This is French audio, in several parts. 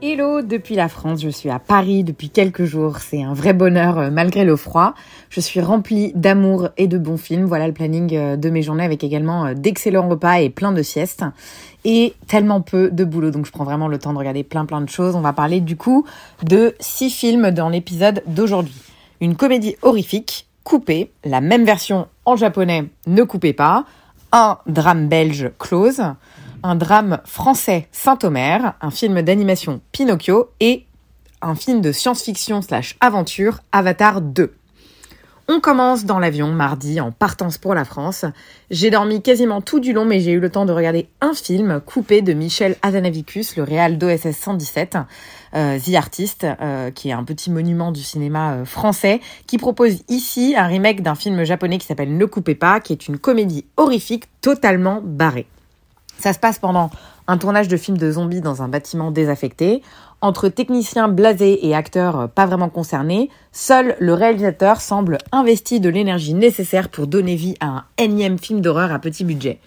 Hello, depuis la France, je suis à Paris depuis quelques jours. C'est un vrai bonheur euh, malgré le froid. Je suis remplie d'amour et de bons films. Voilà le planning euh, de mes journées avec également euh, d'excellents repas et plein de siestes. Et tellement peu de boulot, donc je prends vraiment le temps de regarder plein plein de choses. On va parler du coup de six films dans l'épisode d'aujourd'hui. Une comédie horrifique, coupée, la même version en japonais, ne coupez pas. Un drame belge, Close un drame français Saint-Omer, un film d'animation Pinocchio et un film de science-fiction slash aventure Avatar 2. On commence dans l'avion mardi en partance pour la France. J'ai dormi quasiment tout du long mais j'ai eu le temps de regarder un film coupé de Michel Hazanavicius, le réal d'OSS 117, euh, The Artist, euh, qui est un petit monument du cinéma euh, français, qui propose ici un remake d'un film japonais qui s'appelle Ne coupez pas, qui est une comédie horrifique totalement barrée. Ça se passe pendant un tournage de film de zombies dans un bâtiment désaffecté. Entre techniciens blasés et acteurs pas vraiment concernés, seul le réalisateur semble investi de l'énergie nécessaire pour donner vie à un énième film d'horreur à petit budget.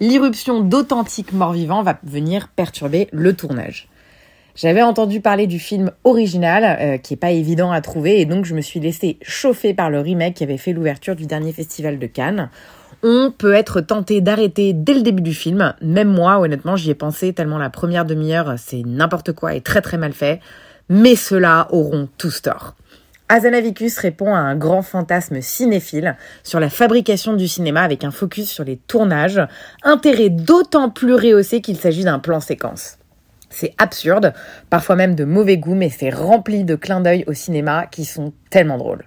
L'irruption d'authentiques morts-vivants va venir perturber le tournage. J'avais entendu parler du film original, euh, qui est pas évident à trouver, et donc je me suis laissé chauffer par le remake qui avait fait l'ouverture du dernier festival de Cannes on peut être tenté d'arrêter dès le début du film. Même moi, honnêtement, j'y ai pensé tellement la première demi-heure, c'est n'importe quoi et très très mal fait. Mais ceux-là auront tous tort. Azanavicus répond à un grand fantasme cinéphile sur la fabrication du cinéma avec un focus sur les tournages, intérêt d'autant plus rehaussé qu'il s'agit d'un plan séquence. C'est absurde, parfois même de mauvais goût, mais c'est rempli de clins d'œil au cinéma qui sont tellement drôles.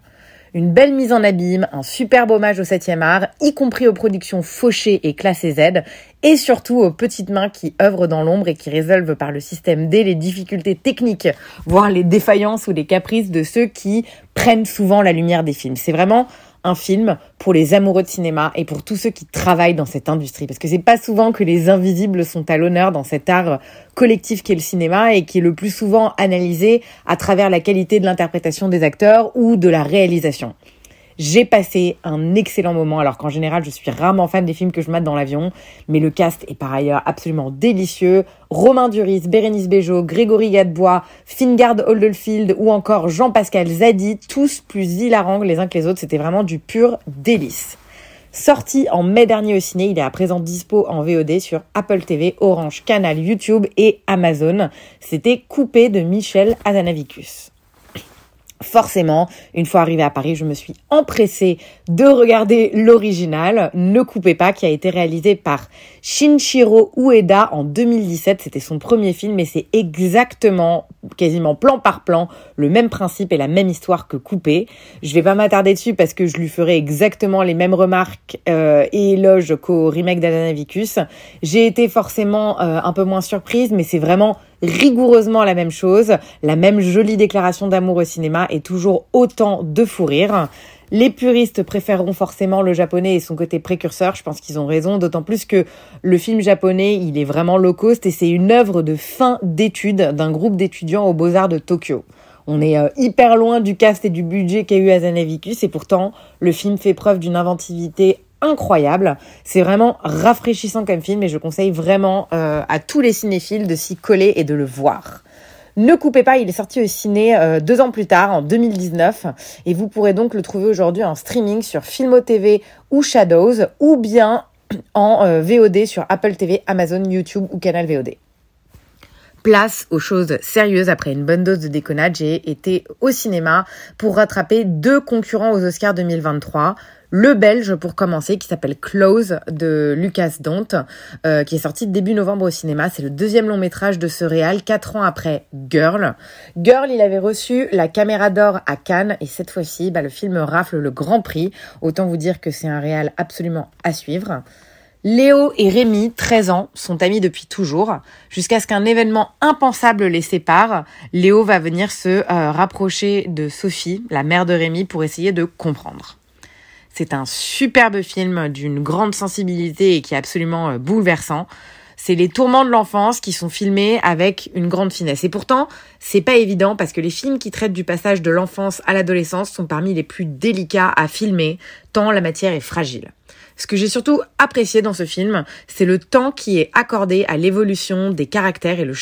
Une belle mise en abîme, un superbe hommage au 7e art, y compris aux productions fauchées et classées Z, et surtout aux petites mains qui œuvrent dans l'ombre et qui résolvent par le système D les difficultés techniques, voire les défaillances ou les caprices de ceux qui prennent souvent la lumière des films. C'est vraiment un film pour les amoureux de cinéma et pour tous ceux qui travaillent dans cette industrie. Parce que c'est pas souvent que les invisibles sont à l'honneur dans cet art collectif qu'est le cinéma et qui est le plus souvent analysé à travers la qualité de l'interprétation des acteurs ou de la réalisation. J'ai passé un excellent moment, alors qu'en général, je suis rarement fan des films que je mate dans l'avion, mais le cast est par ailleurs absolument délicieux. Romain Duris, Bérénice Bejo, Grégory Gadebois, Fingard Oldfield ou encore Jean-Pascal Zadi, tous plus hilarants les uns que les autres. C'était vraiment du pur délice. Sorti en mai dernier au ciné, il est à présent dispo en VOD sur Apple TV, Orange, Canal, YouTube et Amazon. C'était coupé de Michel Azanavicus. Forcément, une fois arrivé à Paris, je me suis empressée de regarder l'original, Ne coupez pas, qui a été réalisé par Shinshiro Ueda en 2017. C'était son premier film et c'est exactement, quasiment plan par plan, le même principe et la même histoire que Coupé. Je vais pas m'attarder dessus parce que je lui ferai exactement les mêmes remarques euh, et éloges qu'au remake d'Adanavicus. J'ai été forcément euh, un peu moins surprise, mais c'est vraiment rigoureusement la même chose, la même jolie déclaration d'amour au cinéma et toujours autant de fou rire. Les puristes préféreront forcément le japonais et son côté précurseur, je pense qu'ils ont raison, d'autant plus que le film japonais, il est vraiment low cost et c'est une œuvre de fin d'études d'un groupe d'étudiants aux Beaux-Arts de Tokyo. On est euh, hyper loin du cast et du budget qu'a eu Azanavicus et pourtant le film fait preuve d'une inventivité incroyable. C'est vraiment rafraîchissant comme film et je conseille vraiment euh, à tous les cinéphiles de s'y coller et de le voir. Ne coupez pas, il est sorti au ciné euh, deux ans plus tard, en 2019, et vous pourrez donc le trouver aujourd'hui en streaming sur Filmo TV ou Shadows, ou bien en euh, VOD sur Apple TV, Amazon, YouTube ou Canal VOD. Place aux choses sérieuses. Après une bonne dose de déconnade, j'ai été au cinéma pour rattraper deux concurrents aux Oscars 2023 le belge pour commencer qui s'appelle Close de Lucas Dont euh, qui est sorti début novembre au cinéma. C'est le deuxième long métrage de ce réal, quatre ans après Girl. Girl, il avait reçu la caméra d'or à Cannes et cette fois-ci, bah, le film rafle le grand prix. Autant vous dire que c'est un réal absolument à suivre. Léo et Rémi, 13 ans, sont amis depuis toujours, jusqu'à ce qu'un événement impensable les sépare. Léo va venir se euh, rapprocher de Sophie, la mère de Rémi, pour essayer de comprendre. C'est un superbe film d'une grande sensibilité et qui est absolument euh, bouleversant. C'est les tourments de l'enfance qui sont filmés avec une grande finesse. Et pourtant, c'est pas évident parce que les films qui traitent du passage de l'enfance à l'adolescence sont parmi les plus délicats à filmer, tant la matière est fragile. Ce que j'ai surtout apprécié dans ce film, c'est le temps qui est accordé à l'évolution des caractères et le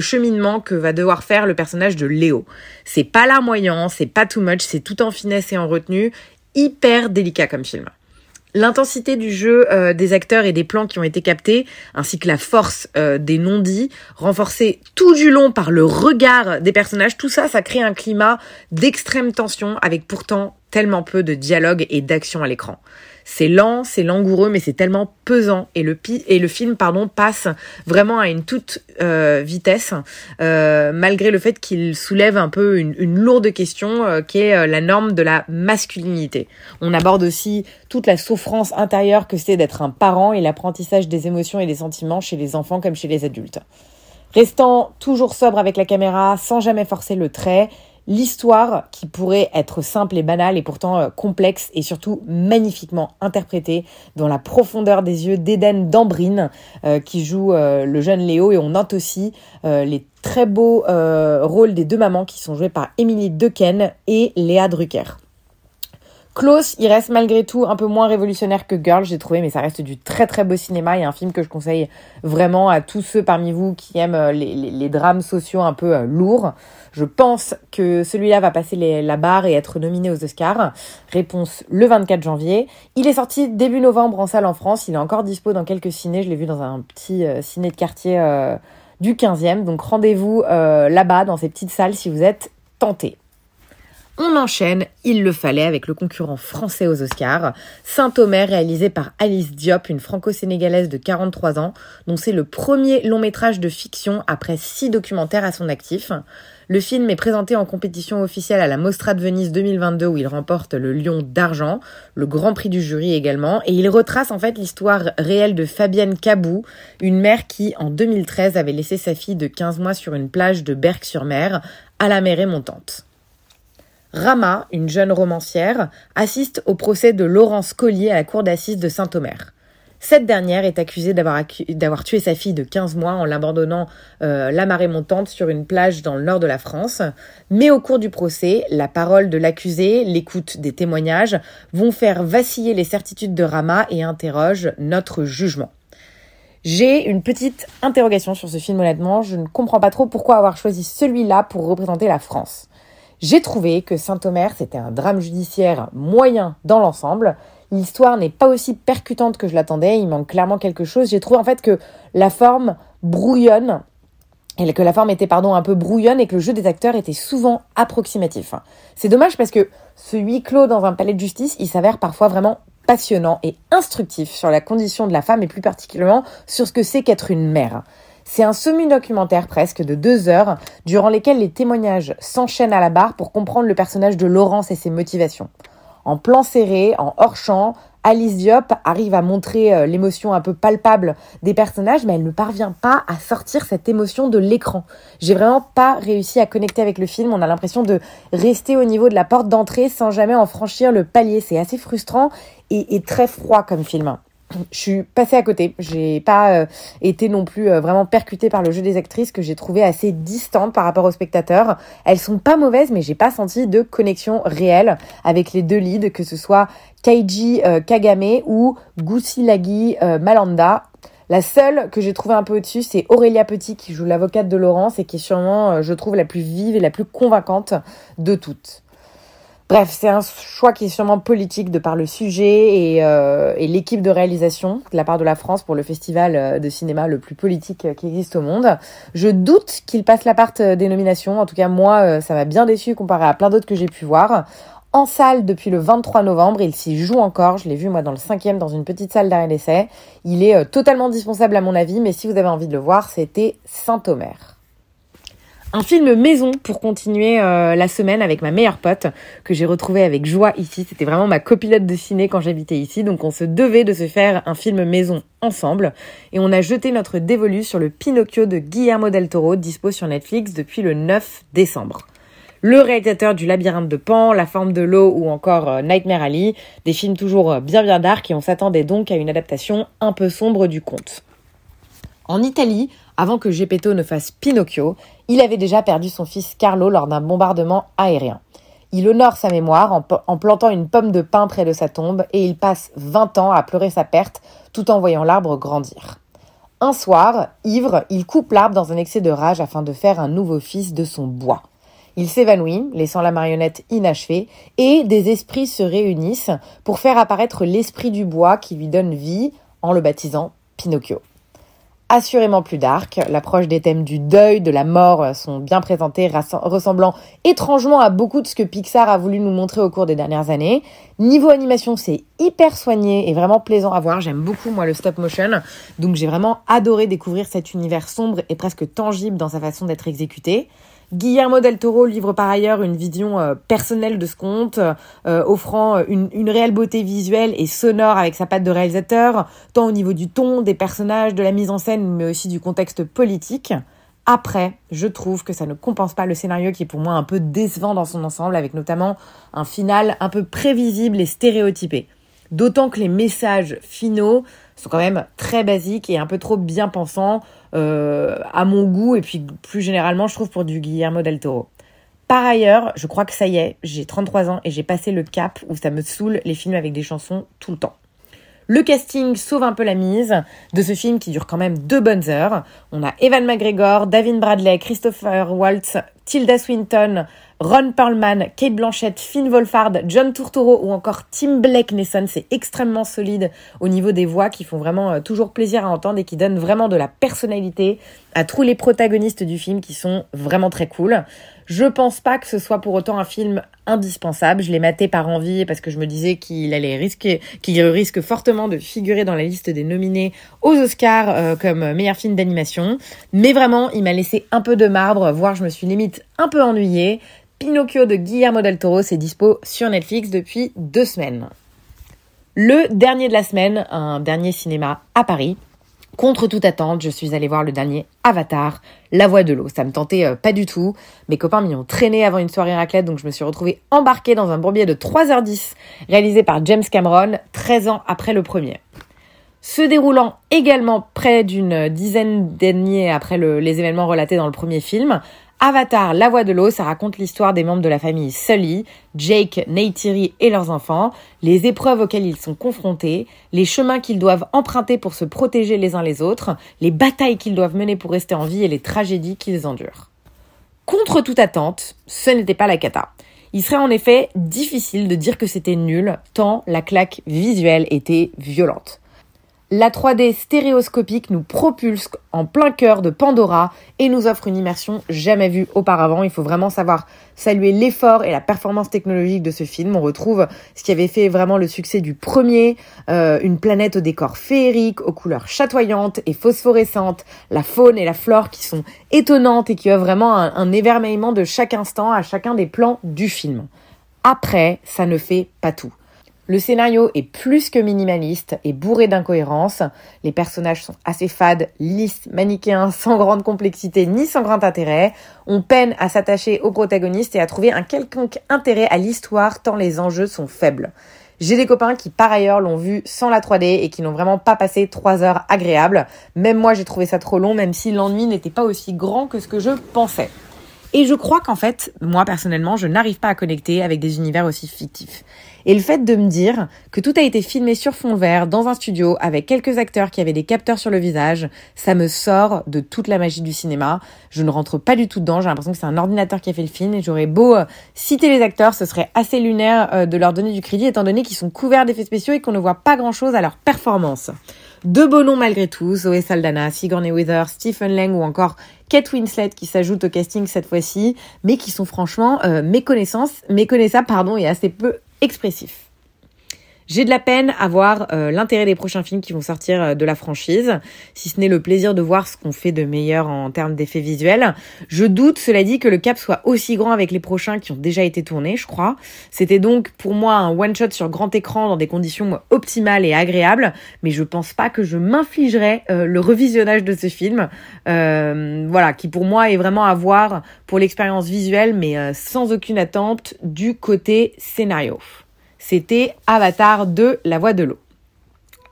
cheminement, que va devoir faire le personnage de Léo. C'est pas larmoyant, c'est pas too much, c'est tout en finesse et en retenue, hyper délicat comme film. L'intensité du jeu euh, des acteurs et des plans qui ont été captés, ainsi que la force euh, des non-dits, renforcés tout du long par le regard des personnages, tout ça, ça crée un climat d'extrême tension avec pourtant tellement peu de dialogue et d'action à l'écran. C'est lent, c'est langoureux, mais c'est tellement pesant et le et le film pardon passe vraiment à une toute euh, vitesse, euh, malgré le fait qu'il soulève un peu une, lourde question euh, qui est la norme de la masculinité. On aborde aussi toute la souffrance intérieure que c'est d'être un parent et l'apprentissage des émotions et des sentiments chez les enfants comme chez les adultes. Restant toujours sobre avec la caméra, sans jamais forcer le trait, L'histoire, qui pourrait être simple et banale, est pourtant euh, complexe et surtout magnifiquement interprétée dans la profondeur des yeux d'Eden Dambrine, euh, qui joue euh, le jeune Léo, et on note aussi les très beaux rôles des deux mamans qui sont jouées par Emily Dequesne et Léa Drucker. Close, il reste malgré tout un peu moins révolutionnaire que Girl, j'ai trouvé, mais ça reste du très très beau cinéma et un film que je conseille vraiment à tous ceux parmi vous qui aiment euh, les, drames sociaux un peu euh, lourds. Je pense que celui-là va passer la barre et être nominé aux Oscars. Réponse le 24 janvier. Il est sorti début novembre en salle en France. Il est encore dispo dans quelques cinés. Je l'ai vu dans un petit euh, ciné de quartier du 15e. Donc rendez-vous là-bas dans ces petites salles si vous êtes tenté. On enchaîne, il le fallait, avec le concurrent français aux Oscars, Saint-Omer, réalisé par Alice Diop, une franco-sénégalaise de 43 ans, dont c'est le premier long métrage de fiction après six documentaires à son actif. Le film est présenté en compétition officielle à la Mostra de Venise 2022 où il remporte le Lion d'argent, le Grand Prix du jury également, et il retrace en fait l'histoire réelle de Fabienne Cabou, une mère qui en 2013 avait laissé sa fille de 15 mois sur une plage de Berck-sur-Mer à la marée montante. Rama, une jeune romancière, assiste au procès de Laurence Collier à la cour d'assises de Saint-Omer. Cette dernière est accusée d'avoir tué sa fille de 15 mois en l'abandonnant euh, la marée montante sur une plage dans le nord de la France. Mais au cours du procès, la parole de l'accusé, l'écoute des témoignages vont faire vaciller les certitudes de Rama et interrogent notre jugement. J'ai une petite interrogation sur ce film honnêtement. Je ne comprends pas trop pourquoi avoir choisi celui-là pour représenter la France. J'ai trouvé que Saint-Omer, c'était un drame judiciaire moyen dans l'ensemble. L'histoire n'est pas aussi percutante que je l'attendais, il manque clairement quelque chose. J'ai trouvé en fait que la forme brouillonne, et que la forme était pardon un peu brouillonne et que le jeu des acteurs était souvent approximatif. C'est dommage parce que ce huis clos dans un palais de justice, il s'avère parfois vraiment passionnant et instructif sur la condition de la femme et plus particulièrement sur ce que c'est qu'être une mère. C'est un semi-documentaire presque de deux heures, durant lesquels les témoignages s'enchaînent à la barre pour comprendre le personnage de Laurence et ses motivations. En plan serré, en hors-champ, Alice Diop arrive à montrer euh, l'émotion un peu palpable des personnages, mais elle ne parvient pas à sortir cette émotion de l'écran. J'ai vraiment pas réussi à connecter avec le film. On a l'impression de rester au niveau de la porte d'entrée sans jamais en franchir le palier. C'est assez frustrant et, et très froid comme film je suis passée à côté. J'ai pas euh, été non plus euh, vraiment percutée par le jeu des actrices que j'ai trouvé assez distante par rapport aux spectateurs. Elles sont pas mauvaises, mais j'ai pas senti de connexion réelle avec les deux leads, que ce soit Kaiji euh, Kagame ou Gusilagi Malanda. La seule que j'ai trouvée un peu au-dessus, c'est Aurélia Petit qui joue l'avocate de Laurence et qui est sûrement, je trouve, la plus vive et la plus convaincante de toutes. Bref, c'est un choix qui est sûrement politique de par le sujet euh, et, l'équipe de réalisation de la part de la France pour le festival euh, de cinéma le plus politique euh, qui existe au monde. Je doute qu'il passe la part des nominations. En tout cas, moi, ça m'a bien déçu comparé à plein d'autres que j'ai pu voir. En salle depuis le 23 novembre, il s'y joue encore. Je l'ai vu moi dans le cinquième dans une petite salle d'arrêt d'essai. Il est totalement dispensable à mon avis, mais si vous avez envie de le voir, c'était Saint-Omer. Un film maison pour continuer euh, la semaine avec ma meilleure pote que j'ai retrouvée avec joie ici. C'était vraiment ma copilote de ciné quand j'habitais ici, donc on se devait de se faire un film maison ensemble et on a jeté notre dévolu sur le Pinocchio de Guillermo del Toro dispo sur Netflix depuis le 9 décembre. Le réalisateur du Labyrinthe de Pan, La forme de l'eau ou encore euh, Nightmare Alley, des films toujours euh, bien bien dark et on s'attendait donc à une adaptation un peu sombre du conte. En Italie, avant que Gepetto ne fasse Pinocchio, il avait déjà perdu son fils Carlo lors d'un bombardement aérien. Il honore sa mémoire en, plantant une pomme de pin près de sa tombe et il passe 20 ans à pleurer sa perte tout en voyant l'arbre grandir. Un soir, ivre, il coupe l'arbre dans un excès de rage afin de faire un nouveau fils de son bois. Il s'évanouit, laissant la marionnette inachevée, et des esprits se réunissent pour faire apparaître l'esprit du bois qui lui donne vie en le baptisant Pinocchio assurément plus dark. L'approche des thèmes du deuil, de la mort sont bien présentés, ressemblant étrangement à beaucoup de ce que Pixar a voulu nous montrer au cours des dernières années. Niveau animation, c'est hyper soigné et vraiment plaisant à voir. J'aime beaucoup, moi, le stop motion. Donc j'ai vraiment adoré découvrir cet univers sombre et presque tangible dans sa façon d'être exécuté. Guillermo del Toro livre par ailleurs une vision euh, personnelle de ce conte, euh, offrant euh, une, une, réelle beauté visuelle et sonore avec sa patte de réalisateur, tant au niveau du ton, des personnages, de la mise en scène, mais aussi du contexte politique. Après, je trouve que ça ne compense pas le scénario qui est pour moi un peu décevant dans son ensemble, avec notamment un final un peu prévisible et stéréotypé. D'autant que les messages finaux sont quand même très basiques et un peu trop bien pensants euh, à mon goût et puis plus généralement je trouve pour du Guillermo del Toro. Par ailleurs, je crois que ça y est, j'ai 33 ans et j'ai passé le cap où ça me saoule les films avec des chansons tout le temps. Le casting sauve un peu la mise de ce film qui dure quand même deux bonnes heures. On a Evan McGregor, David Bradley, Christopher Waltz, Tilda Swinton, Ron Perlman, Kate Blanchett, Finn Wolfhard, John Turturro ou encore Tim Blake Nesson. C'est extrêmement solide au niveau des voix qui font vraiment euh, toujours plaisir à entendre et qui donnent vraiment de la personnalité à tous les protagonistes du film qui sont vraiment très cool. Je pense pas que ce soit pour autant un film indispensable. Je l'ai maté par envie parce que je me disais qu'il allait risquer, qu'il risque fortement de figurer dans la liste des nominés aux Oscars euh, comme meilleur film d'animation. Mais vraiment, il m'a laissé un peu de marbre, voire je me suis limite un peu ennuyée. Pinocchio de Guillermo del Toro, c'est dispo sur Netflix depuis deux semaines. Le dernier de la semaine, un dernier cinéma à Paris. Contre toute attente, je suis allée voir le dernier Avatar, La Voix de l'eau. Ça me tentait euh, pas du tout. Mes copains m'y ont traîné avant une soirée raclette, donc je me suis retrouvée embarquée dans un bourbier de 3h10, réalisé par James Cameron, 13 ans après le premier. Se déroulant également près d'une dizaine d'années après les événements relatés dans le premier film, Avatar, la voix de l'eau, ça raconte l'histoire des membres de la famille Sully, Jake, Neytiri et leurs enfants, les épreuves auxquelles ils sont confrontés, les chemins qu'ils doivent emprunter pour se protéger les uns les autres, les batailles qu'ils doivent mener pour rester en vie et les tragédies qu'ils endurent. Contre toute attente, ce n'était pas la cata. Il serait en effet difficile de dire que c'était nul, tant la claque visuelle était violente. La 3D stéréoscopique nous propulse en plein cœur de Pandora et nous offre une immersion jamais vue auparavant. Il faut vraiment savoir saluer l'effort et la performance technologique de ce film. On retrouve ce qui avait fait vraiment le succès du premier, euh, une planète au décor féerique, aux couleurs chatoyantes et phosphorescentes, la faune et la flore qui sont étonnantes et qui offrent vraiment un, un évermeillement de chaque instant à chacun des plans du film. Après, ça ne fait pas tout. Le scénario est plus que minimaliste et bourré d'incohérences. Les personnages sont assez fades, lisses, manichéens, sans grande complexité ni sans grand intérêt. On peine à s'attacher aux protagonistes et à trouver un quelconque intérêt à l'histoire tant les enjeux sont faibles. J'ai des copains qui par ailleurs l'ont vu sans la 3D et qui n'ont vraiment pas passé trois heures agréables. Même moi j'ai trouvé ça trop long, même si l'ennui n'était pas aussi grand que ce que je pensais. Et je crois qu'en fait, moi personnellement, je n'arrive pas à connecter avec des univers aussi fictifs. Et le fait de me dire que tout a été filmé sur fond vert, dans un studio, avec quelques acteurs qui avaient des capteurs sur le visage, ça me sort de toute la magie du cinéma. Je ne rentre pas du tout dedans, j'ai l'impression que c'est un ordinateur qui a fait le film, et j'aurais beau euh, citer les acteurs, ce serait assez lunaire euh, de leur donner du crédit, étant donné qu'ils sont couverts d'effets spéciaux et qu'on ne voit pas grand-chose à leur performance. De beaux noms malgré tout, Zoé Saldana, Sigourney Weaver, Stephen Lang ou encore Kate Winslet qui s'ajoute au casting cette fois-ci, mais qui sont franchement euh, méconnaissables pardon, et assez peu expressifs. J'ai de la peine à voir euh, l'intérêt des prochains films qui vont sortir euh, de la franchise, si ce n'est le plaisir de voir ce qu'on fait de meilleur en termes d'effets visuels. Je doute, cela dit, que le cap soit aussi grand avec les prochains qui ont déjà été tournés, je crois. C'était donc pour moi un one-shot sur grand écran dans des conditions optimales et agréables, mais je pense pas que je m'infligerais euh, le revisionnage de ce film, voilà, qui pour moi est vraiment à voir pour l'expérience visuelle, mais sans aucune attente du côté scénario c'était Avatar 2, La Voix de l'eau.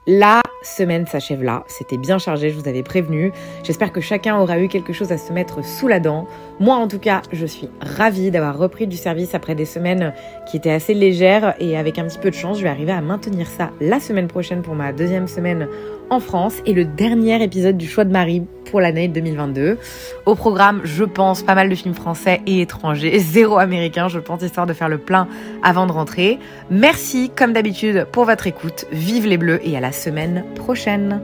La semaine s'achève là, c'était bien chargé, je vous avais prévenu. J'espère que chacun aura eu quelque chose à se mettre sous la dent. Moi en tout cas, je suis ravie d'avoir repris du service après des semaines qui étaient assez légères et avec un petit peu de chance, je vais arriver à maintenir ça la semaine prochaine pour ma deuxième semaine en France et le dernier épisode du choix de Marie pour l'année 2022. Au programme, je pense, pas mal de films français et étrangers, zéro américain, je pense, histoire de faire le plein avant de rentrer. Merci, comme d'habitude, pour votre écoute. Vive les bleus et à la semaine prochaine.